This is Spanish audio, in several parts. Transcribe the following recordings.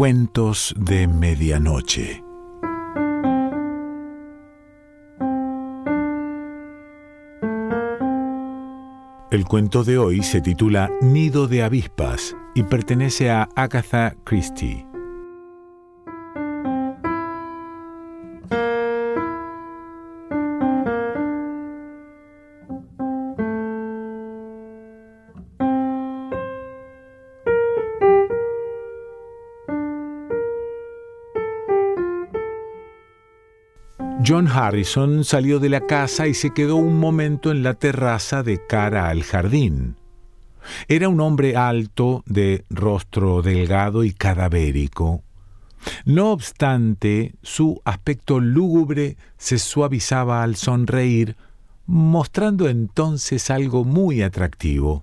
Cuentos de Medianoche. El cuento de hoy se titula Nido de avispas y pertenece a Agatha Christie. John Harrison salió de la casa y se quedó un momento en la terraza de cara al jardín. Era un hombre alto, de rostro delgado y cadavérico. No obstante, su aspecto lúgubre se suavizaba al sonreír, mostrando entonces algo muy atractivo.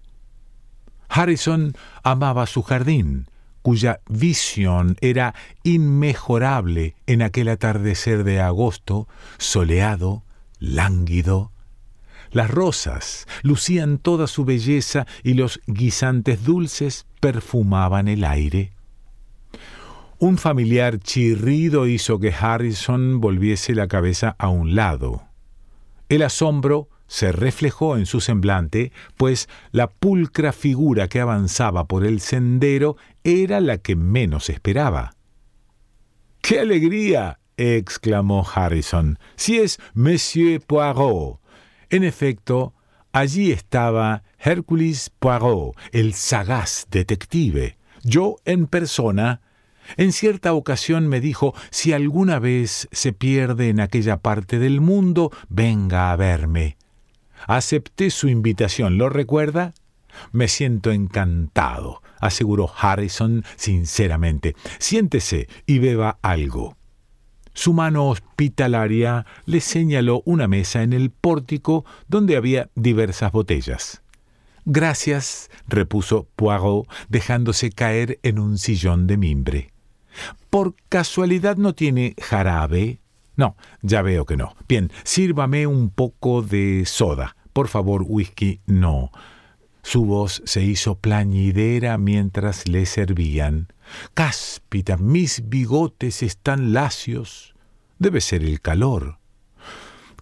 Harrison amaba su jardín, cuya visión era inmejorable en aquel atardecer de agosto, soleado, lánguido. Las rosas lucían toda su belleza y los guisantes dulces perfumaban el aire. Un familiar chirrido hizo que Harrison volviese la cabeza a un lado. El asombro se reflejó en su semblante, pues la pulcra figura que avanzaba por el sendero era la que menos esperaba. ¡Qué alegría! exclamó Harrison. Si es Monsieur Poirot. En efecto, allí estaba Hércules Poirot, el sagaz detective. Yo en persona en cierta ocasión me dijo, si alguna vez se pierde en aquella parte del mundo, venga a verme. Acepté su invitación, ¿lo recuerda? Me siento encantado, aseguró Harrison sinceramente. Siéntese y beba algo. Su mano hospitalaria le señaló una mesa en el pórtico donde había diversas botellas. Gracias, repuso Poirot, dejándose caer en un sillón de mimbre. ¿Por casualidad no tiene jarabe? No, ya veo que no. Bien, sírvame un poco de soda. Por favor, whisky, no. Su voz se hizo plañidera mientras le servían. Cáspita, mis bigotes están lacios. Debe ser el calor.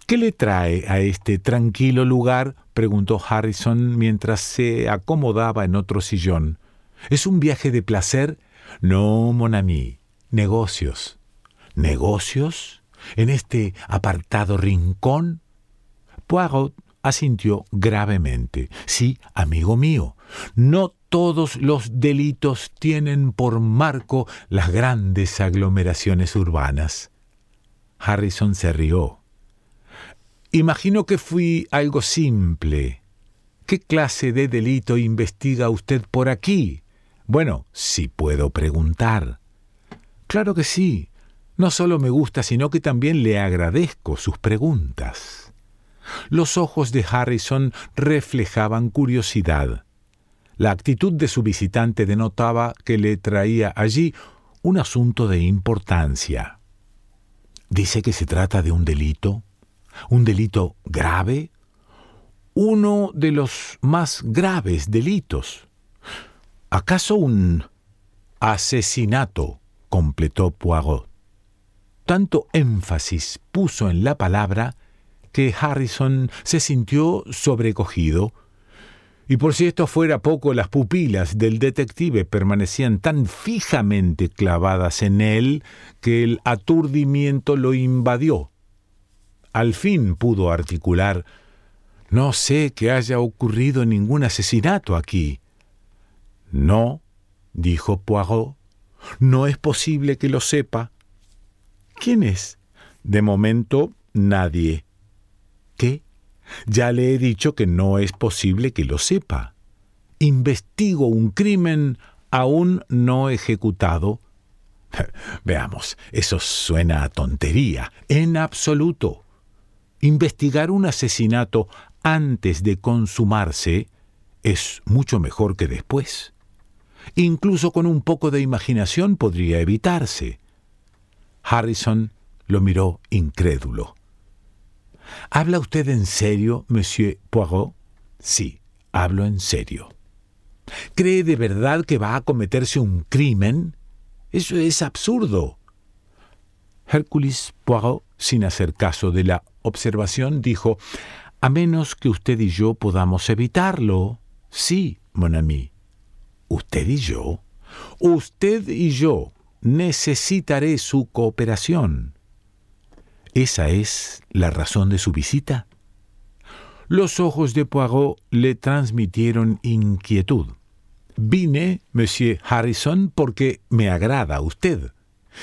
¿Qué le trae a este tranquilo lugar? preguntó Harrison mientras se acomodaba en otro sillón. ¿Es un viaje de placer? No, mon ami. Negocios. ¿Negocios? ¿En este apartado rincón? Poirot asintió gravemente. Sí, amigo mío, no todos los delitos tienen por marco las grandes aglomeraciones urbanas. Harrison se rió. Imagino que fui algo simple. ¿Qué clase de delito investiga usted por aquí? Bueno, si puedo preguntar. Claro que sí. No solo me gusta, sino que también le agradezco sus preguntas. Los ojos de Harrison reflejaban curiosidad. La actitud de su visitante denotaba que le traía allí un asunto de importancia. Dice que se trata de un delito, un delito grave, uno de los más graves delitos. ¿Acaso un asesinato? completó Poirot. Tanto énfasis puso en la palabra que Harrison se sintió sobrecogido, y por si esto fuera poco, las pupilas del detective permanecían tan fijamente clavadas en él que el aturdimiento lo invadió. Al fin pudo articular No sé que haya ocurrido ningún asesinato aquí. No, dijo Poirot, no es posible que lo sepa. ¿Quién es? De momento, nadie. ¿Qué? Ya le he dicho que no es posible que lo sepa. Investigo un crimen aún no ejecutado. Veamos, eso suena a tontería. En absoluto. Investigar un asesinato antes de consumarse es mucho mejor que después. Incluso con un poco de imaginación podría evitarse. Harrison lo miró incrédulo. ¿Habla usted en serio, monsieur Poirot? Sí, hablo en serio. ¿Cree de verdad que va a cometerse un crimen? Eso es absurdo. Hércules Poirot, sin hacer caso de la observación, dijo, a menos que usted y yo podamos evitarlo. Sí, mon ami. ¿Usted y yo? Usted y yo. Necesitaré su cooperación. ¿Esa es la razón de su visita? Los ojos de Poirot le transmitieron inquietud. Vine, Monsieur Harrison, porque me agrada usted.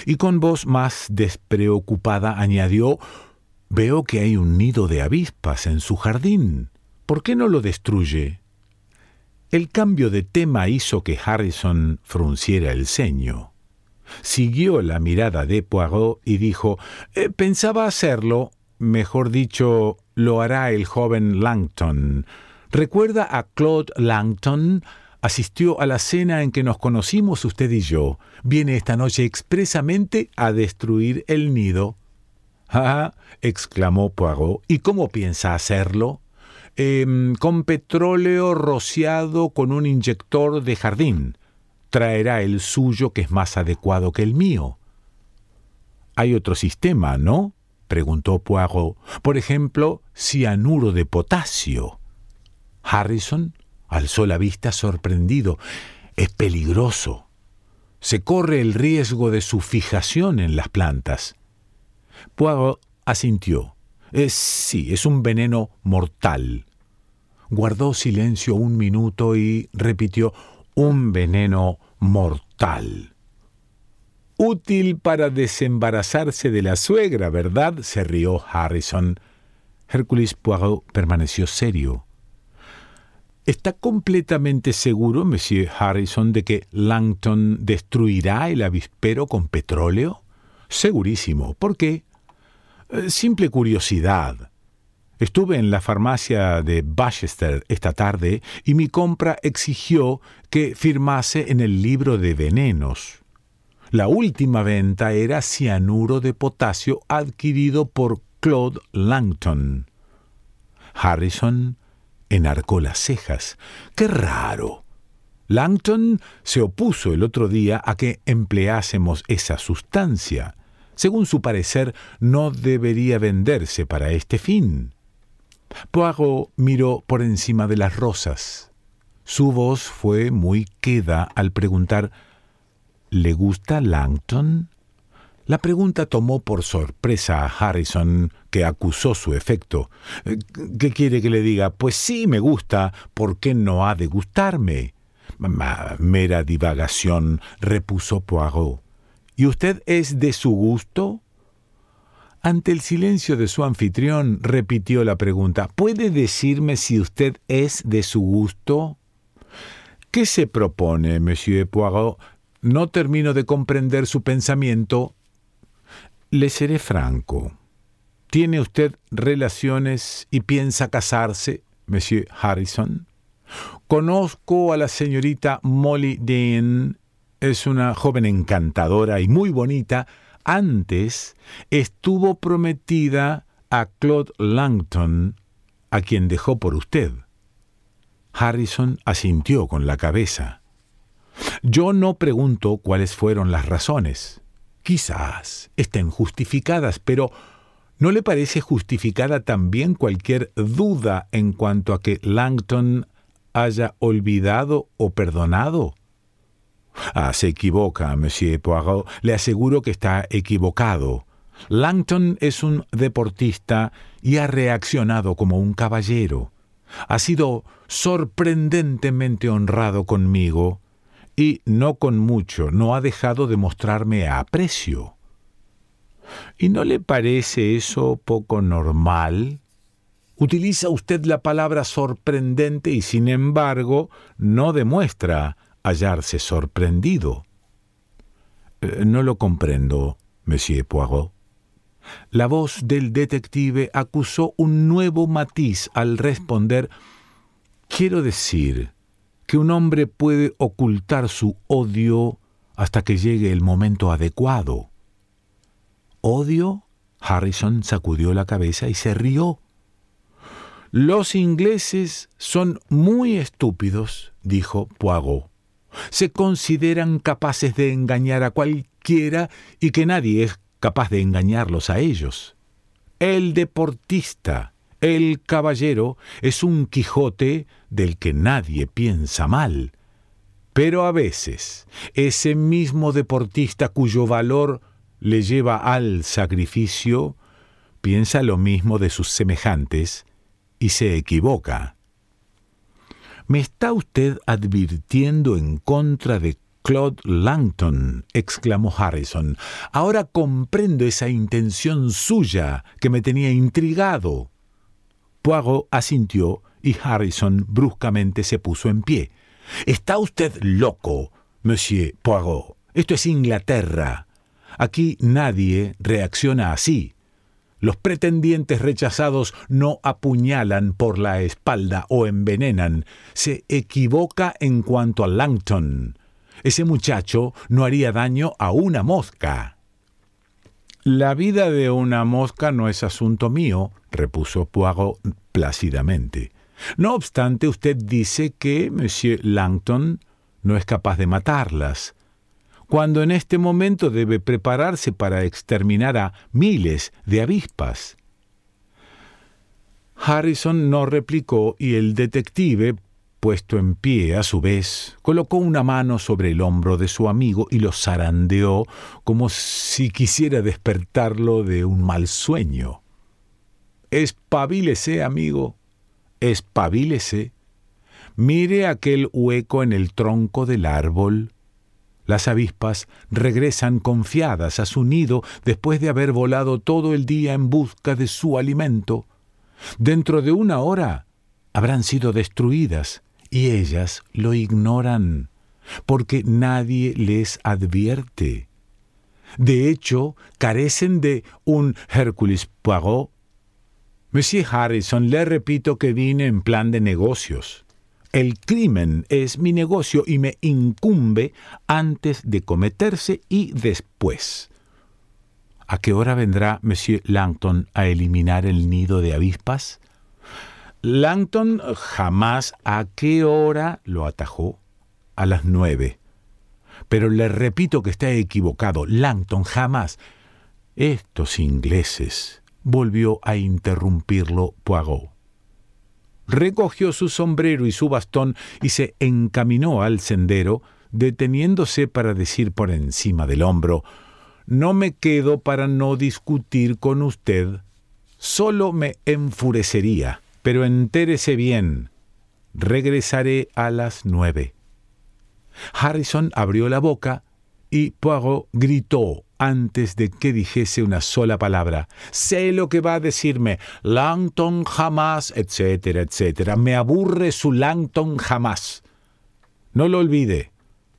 Y con voz más despreocupada añadió Veo que hay un nido de avispas en su jardín. ¿Por qué no lo destruye? El cambio de tema hizo que Harrison frunciera el ceño. Siguió la mirada de Poirot y dijo eh, Pensaba hacerlo, mejor dicho, lo hará el joven Langton. ¿Recuerda a Claude Langton? Asistió a la cena en que nos conocimos usted y yo. Viene esta noche expresamente a destruir el nido. Ah, exclamó Poirot. ¿Y cómo piensa hacerlo? Em, con petróleo rociado con un inyector de jardín. Traerá el suyo que es más adecuado que el mío. Hay otro sistema, ¿no? preguntó Poirot. Por ejemplo, cianuro de potasio. Harrison alzó la vista sorprendido. Es peligroso. Se corre el riesgo de su fijación en las plantas. Poirot asintió. sí, es un veneno mortal. Guardó silencio un minuto y repitió un veneno mortal. Útil para desembarazarse de la suegra, ¿verdad? se rió Harrison. Hércules Poirot permaneció serio. ¿Está completamente seguro, Monsieur Harrison, de que Langton destruirá el avispero con petróleo? Segurísimo. ¿Por qué? Eh, simple curiosidad. Estuve en la farmacia de Bachester esta tarde y mi compra exigió que firmase en el libro de venenos. La última venta era cianuro de potasio adquirido por Claude Langton. Harrison enarcó las cejas. ¡Qué raro! Langton se opuso el otro día a que empleásemos esa sustancia. Según su parecer, no debería venderse para este fin. Poirot miró por encima de las rosas. Su voz fue muy queda al preguntar ¿Le gusta Langton? La pregunta tomó por sorpresa a Harrison, que acusó su efecto. Eh, ¿Qué quiere que le diga? Pues sí, me gusta. ¿Por qué no ha de gustarme? mera divagación, repuso Poirot. ¿Y usted es de su gusto? Ante el silencio de su anfitrión, repitió la pregunta. ¿Puede decirme si usted es de su gusto? ¿Qué se propone, monsieur Poirot? No termino de comprender su pensamiento le seré franco. ¿Tiene usted relaciones y piensa casarse, Monsieur Harrison? Conozco a la señorita Molly Dean. Es una joven encantadora y muy bonita. Antes estuvo prometida a Claude Langton, a quien dejó por usted. Harrison asintió con la cabeza. Yo no pregunto cuáles fueron las razones. Quizás estén justificadas, pero ¿no le parece justificada también cualquier duda en cuanto a que Langton haya olvidado o perdonado? Ah, se equivoca, Monsieur Poirot. Le aseguro que está equivocado. Langton es un deportista y ha reaccionado como un caballero. Ha sido sorprendentemente honrado conmigo y no con mucho, no ha dejado de mostrarme aprecio. ¿Y no le parece eso poco normal? Utiliza usted la palabra sorprendente y sin embargo no demuestra hallarse sorprendido. Eh, no lo comprendo, monsieur Poirot. La voz del detective acusó un nuevo matiz al responder Quiero decir, que un hombre puede ocultar su odio hasta que llegue el momento adecuado. ¿Odio? Harrison sacudió la cabeza y se rió. Los ingleses son muy estúpidos, dijo Poirot. Se consideran capaces de engañar a cualquier cualquiera y que nadie es capaz de engañarlos a ellos. El deportista, el caballero, es un Quijote del que nadie piensa mal. Pero a veces, ese mismo deportista cuyo valor le lleva al sacrificio, piensa lo mismo de sus semejantes y se equivoca. ¿Me está usted advirtiendo en contra de Claude Langton? exclamó Harrison. Ahora comprendo esa intención suya que me tenía intrigado. Poirot asintió y Harrison bruscamente se puso en pie. Está usted loco, monsieur Poirot. Esto es Inglaterra. Aquí nadie reacciona así. Los pretendientes rechazados no apuñalan por la espalda o envenenan. Se equivoca en cuanto a Langton. Ese muchacho no haría daño a una mosca. La vida de una mosca no es asunto mío, repuso Poirot plácidamente. No obstante, usted dice que Monsieur Langton no es capaz de matarlas cuando en este momento debe prepararse para exterminar a miles de avispas. Harrison no replicó y el detective, puesto en pie a su vez, colocó una mano sobre el hombro de su amigo y lo zarandeó como si quisiera despertarlo de un mal sueño. Espabilese, amigo, espabilese. Mire aquel hueco en el tronco del árbol las avispas regresan confiadas a su nido después de haber volado todo el día en busca de su alimento. Dentro de una hora habrán sido destruidas y ellas lo ignoran, porque nadie les advierte. De hecho, carecen de un Hércules Poirot. Monsieur Harrison, le repito que vine en plan de negocios. El crimen es mi negocio y me incumbe antes de cometerse y después. ¿A qué hora vendrá Monsieur Langton a eliminar el nido de avispas? Langton jamás a qué hora lo atajó. A las nueve. Pero le repito que está equivocado. Langton jamás. Estos ingleses. volvió a interrumpirlo Poirot recogió su sombrero y su bastón y se encaminó al sendero, deteniéndose para decir por encima del hombro No me quedo para no discutir con usted. Solo me enfurecería. Pero entérese bien. Regresaré a las nueve. Harrison abrió la boca y Poirot gritó antes de que dijese una sola palabra. Sé lo que va a decirme. Langton jamás, etcétera, etcétera. Me aburre su Langton jamás. No lo olvide.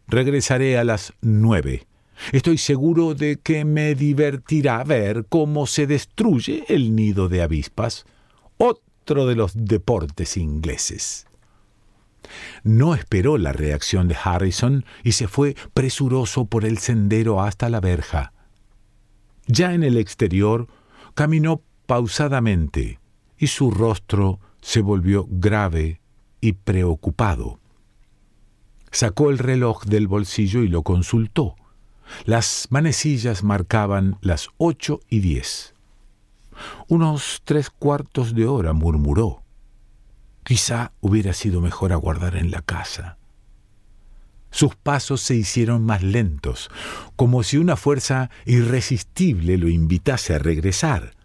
Regresaré a las nueve. Estoy seguro de que me divertirá ver cómo se destruye el nido de avispas, de los deportes ingleses. No esperó la reacción de Harrison y se fue presuroso por el sendero hasta la verja. Ya en el exterior, caminó pausadamente y su rostro se volvió grave y preocupado. Sacó el reloj del bolsillo y lo consultó. Las manecillas marcaban las ocho y diez. Unos tres cuartos de hora, murmuró. Quizá hubiera sido mejor aguardar en la casa. Sus pasos se hicieron más lentos, como si una fuerza irresistible lo invitase a regresar.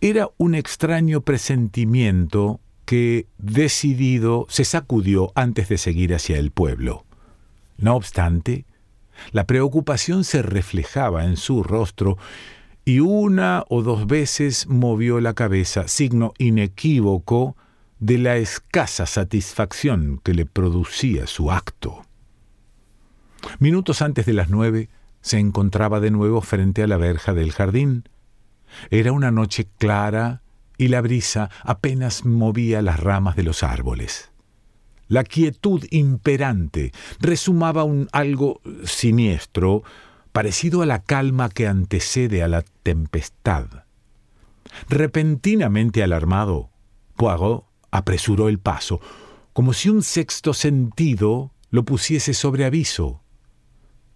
Era un extraño presentimiento que, decidido, se sacudió antes de seguir hacia el pueblo. No obstante, la preocupación se reflejaba en su rostro y una o dos veces movió la cabeza, signo inequívoco de la escasa satisfacción que le producía su acto. Minutos antes de las nueve se encontraba de nuevo frente a la verja del jardín. Era una noche clara y la brisa apenas movía las ramas de los árboles. La quietud imperante resumaba un algo siniestro, parecido a la calma que antecede a la tempestad. Repentinamente alarmado, Poirot apresuró el paso, como si un sexto sentido lo pusiese sobre aviso.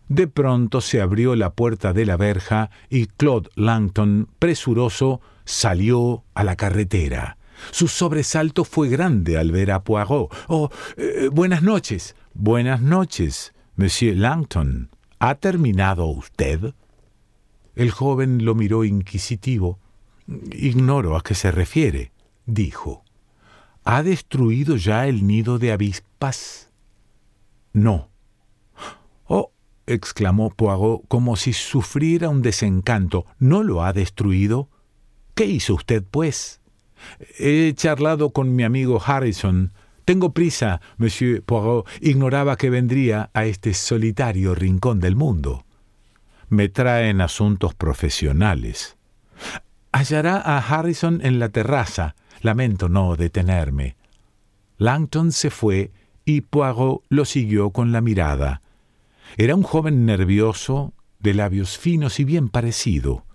De pronto se abrió la puerta de la verja y Claude Langton, presuroso, salió a la carretera. Su sobresalto fue grande al ver a Poirot. Oh, eh, buenas noches. Buenas noches, Monsieur Langton. ¿Ha terminado usted? El joven lo miró inquisitivo. Ignoro a qué se refiere, dijo. ¿Ha destruido ya el nido de avispas? No. Oh, exclamó Poirot como si sufriera un desencanto. ¿No lo ha destruido? ¿Qué hizo usted, pues? He charlado con mi amigo Harrison. Tengo prisa, monsieur Poirot. Ignoraba que vendría a este solitario rincón del mundo. Me traen asuntos profesionales. Hallará a Harrison en la terraza. Lamento no detenerme. Langton se fue y Poirot lo siguió con la mirada. Era un joven nervioso, de labios finos y bien parecido.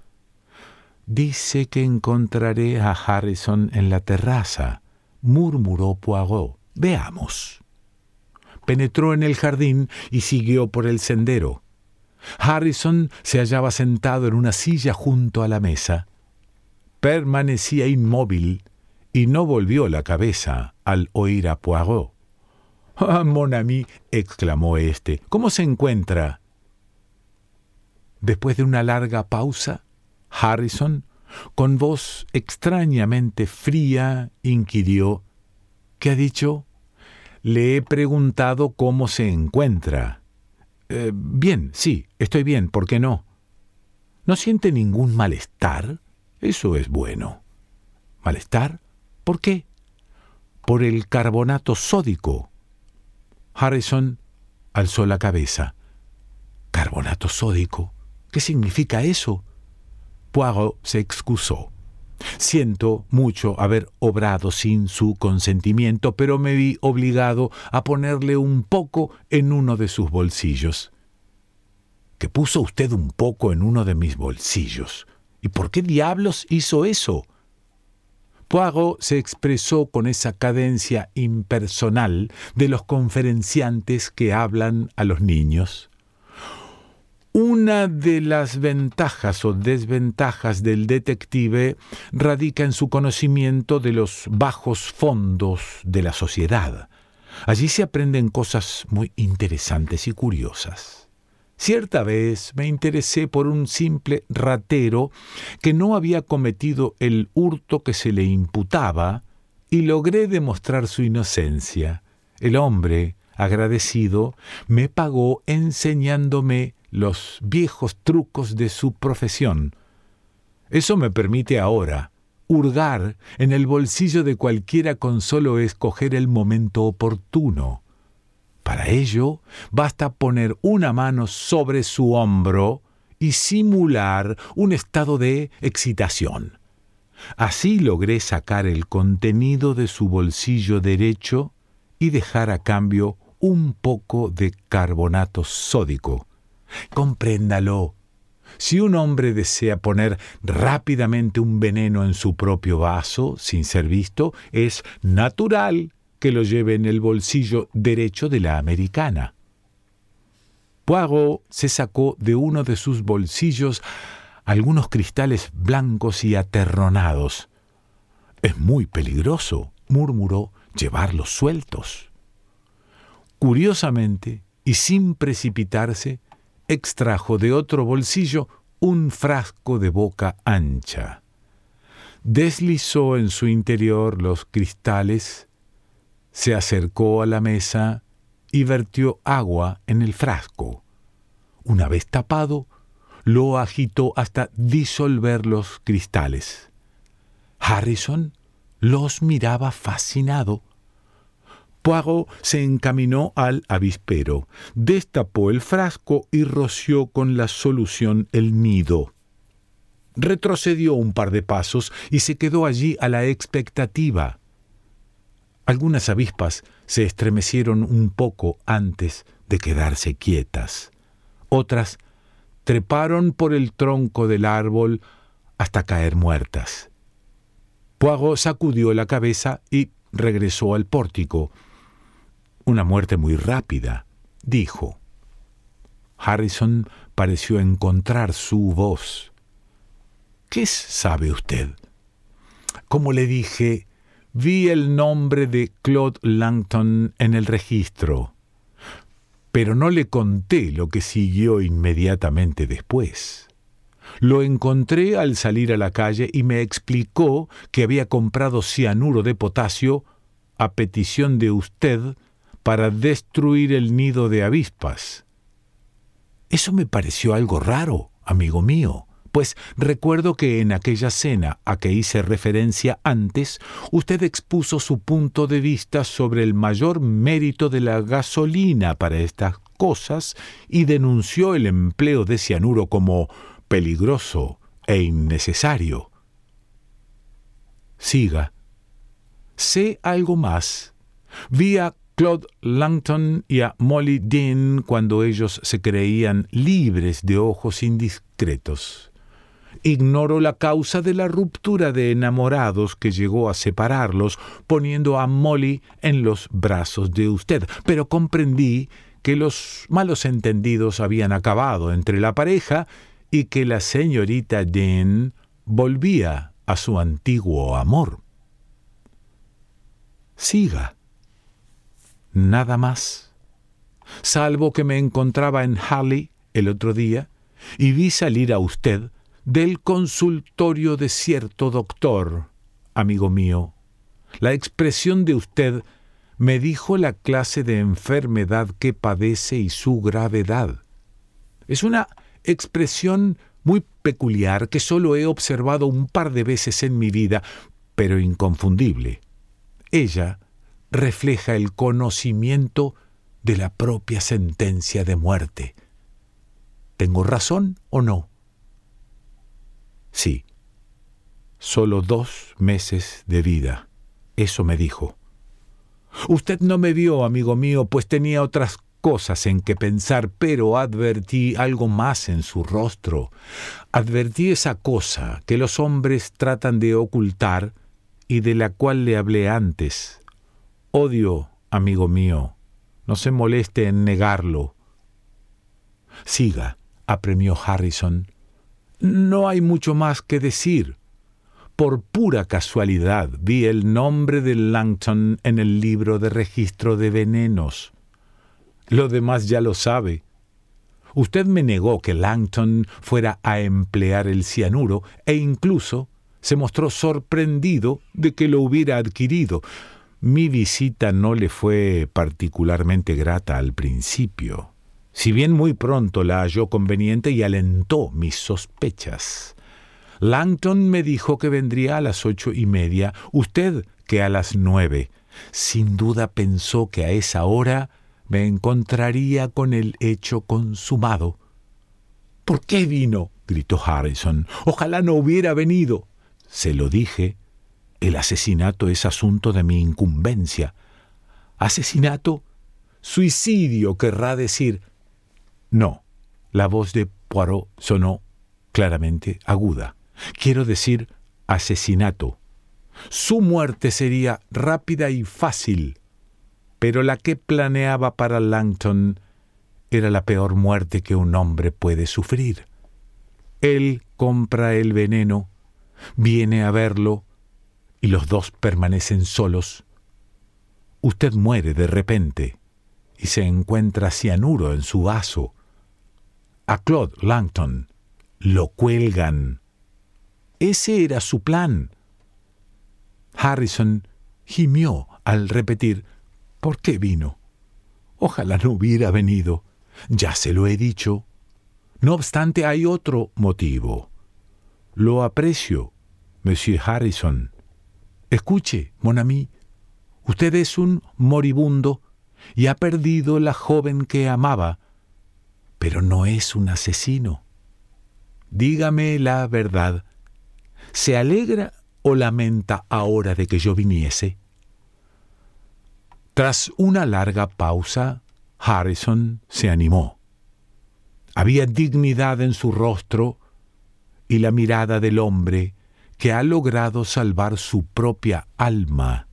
Dice que encontraré a Harrison en la terraza, murmuró Poirot. Veamos. Penetró en el jardín y siguió por el sendero. Harrison se hallaba sentado en una silla junto a la mesa. Permanecía inmóvil y no volvió la cabeza al oír a Poirot. Ah, mon ami, exclamó éste, ¿cómo se encuentra? Después de una larga pausa, Harrison, con voz extrañamente fría, inquirió ¿Qué ha dicho? Le he preguntado cómo se encuentra. Eh, bien, sí, estoy bien, ¿por qué no? ¿No siente ningún malestar? Eso es bueno. ¿Malestar? ¿Por qué? Por el carbonato sódico. Harrison alzó la cabeza. ¿Carbonato sódico? ¿Qué significa eso? Poirot se excusó. Siento mucho haber obrado sin su consentimiento, pero me vi obligado a ponerle un poco en uno de sus bolsillos. ¿Que puso usted un poco en uno de mis bolsillos? ¿Y por qué diablos hizo eso? Poirot se expresó con esa cadencia impersonal de los conferenciantes que hablan a los niños. Una de las ventajas o desventajas del detective radica en su conocimiento de los bajos fondos de la sociedad. Allí se aprenden cosas muy interesantes y curiosas. Cierta vez me interesé por un simple ratero que no había cometido el hurto que se le imputaba y logré demostrar su inocencia. El hombre, agradecido, me pagó enseñándome los viejos trucos de su profesión. Eso me permite ahora hurgar en el bolsillo de cualquiera con solo escoger el momento oportuno. Para ello basta poner una mano sobre su hombro y simular un estado de excitación. Así logré sacar el contenido de su bolsillo derecho y dejar a cambio un poco de carbonato sódico, Compréndalo. Si un hombre desea poner rápidamente un veneno en su propio vaso, sin ser visto, es natural que lo lleve en el bolsillo derecho de la americana. Poirot se sacó de uno de sus bolsillos algunos cristales blancos y aterronados. Es muy peligroso, murmuró, llevarlos sueltos. Curiosamente, y sin precipitarse, extrajo de otro bolsillo un frasco de boca ancha. Deslizó en su interior los cristales, se acercó a la mesa y vertió agua en el frasco. Una vez tapado, lo agitó hasta disolver los cristales. Harrison los miraba fascinado. Poirot se encaminó al avispero, destapó el frasco y roció con la solución el nido. Retrocedió un par de pasos y se quedó allí a la expectativa. Algunas avispas se estremecieron un poco antes de quedarse quietas. Otras treparon por el tronco del árbol hasta caer muertas. Poirot sacudió la cabeza y regresó al pórtico. Una muerte muy rápida, dijo. Harrison pareció encontrar su voz. ¿Qué sabe usted? Como le dije, vi el nombre de Claude Langton en el registro, pero no le conté lo que siguió inmediatamente después. Lo encontré al salir a la calle y me explicó que había comprado cianuro de potasio a petición de usted para destruir el nido de avispas. Eso me pareció algo raro, amigo mío, pues recuerdo que en aquella cena a que hice referencia antes, usted expuso su punto de vista sobre el mayor mérito de la gasolina para estas cosas y denunció el empleo de cianuro como peligroso e innecesario. Siga. Sé algo más. Vi a Claude Langton y a Molly Dean cuando ellos se creían libres de ojos indiscretos. Ignoro la causa de la ruptura de enamorados que llegó a separarlos, poniendo a Molly en los brazos de usted, pero comprendí que los malos entendidos habían acabado entre la pareja y que la señorita Dean volvía a su antiguo amor. Siga. Nada más. Salvo que me encontraba en Harley el otro día y vi salir a usted del consultorio de cierto doctor, amigo mío. La expresión de usted me dijo la clase de enfermedad que padece y su gravedad. Es una expresión muy peculiar que solo he observado un par de veces en mi vida, pero inconfundible. Ella refleja el conocimiento de la propia sentencia de muerte. ¿Tengo razón o no? Sí. Solo dos meses de vida. Eso me dijo. Usted no me vio, amigo mío, pues tenía otras cosas en que pensar, pero advertí algo más en su rostro. Advertí esa cosa que los hombres tratan de ocultar y de la cual le hablé antes. Odio, amigo mío. No se moleste en negarlo. Siga, apremió Harrison. No hay mucho más que decir. Por pura casualidad vi el nombre de Langton en el libro de registro de venenos. Lo demás ya lo sabe. Usted me negó que Langton fuera a emplear el cianuro e incluso se mostró sorprendido de que lo hubiera adquirido. Mi visita no le fue particularmente grata al principio, si bien muy pronto la halló conveniente y alentó mis sospechas. Langton me dijo que vendría a las ocho y media, usted que a las nueve. Sin duda pensó que a esa hora me encontraría con el hecho consumado. ¿Por qué vino? gritó Harrison. Ojalá no hubiera venido. Se lo dije. El asesinato es asunto de mi incumbencia. ¿Asesinato? Suicidio querrá decir. No. La voz de Poirot sonó claramente aguda. Quiero decir asesinato. Su muerte sería rápida y fácil pero la que planeaba para Langton era la peor muerte que un hombre puede sufrir. Él compra el veneno, viene a verlo, y los dos permanecen solos. Usted muere de repente y se encuentra cianuro en su vaso. A Claude Langton lo cuelgan. Ese era su plan. Harrison gimió al repetir ¿Por qué vino? Ojalá no hubiera venido. Ya se lo he dicho. No obstante, hay otro motivo. Lo aprecio, Monsieur Harrison. Escuche, mon ami, usted es un moribundo y ha perdido la joven que amaba, pero no es un asesino. Dígame la verdad. ¿Se alegra o lamenta ahora de que yo viniese? Tras una larga pausa, Harrison se animó. Había dignidad en su rostro y la mirada del hombre que ha logrado salvar su propia alma.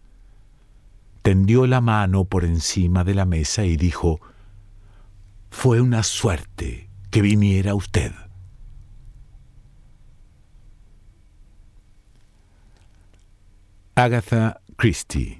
Tendió la mano por encima de la mesa y dijo, Fue una suerte que viniera usted. Agatha Christie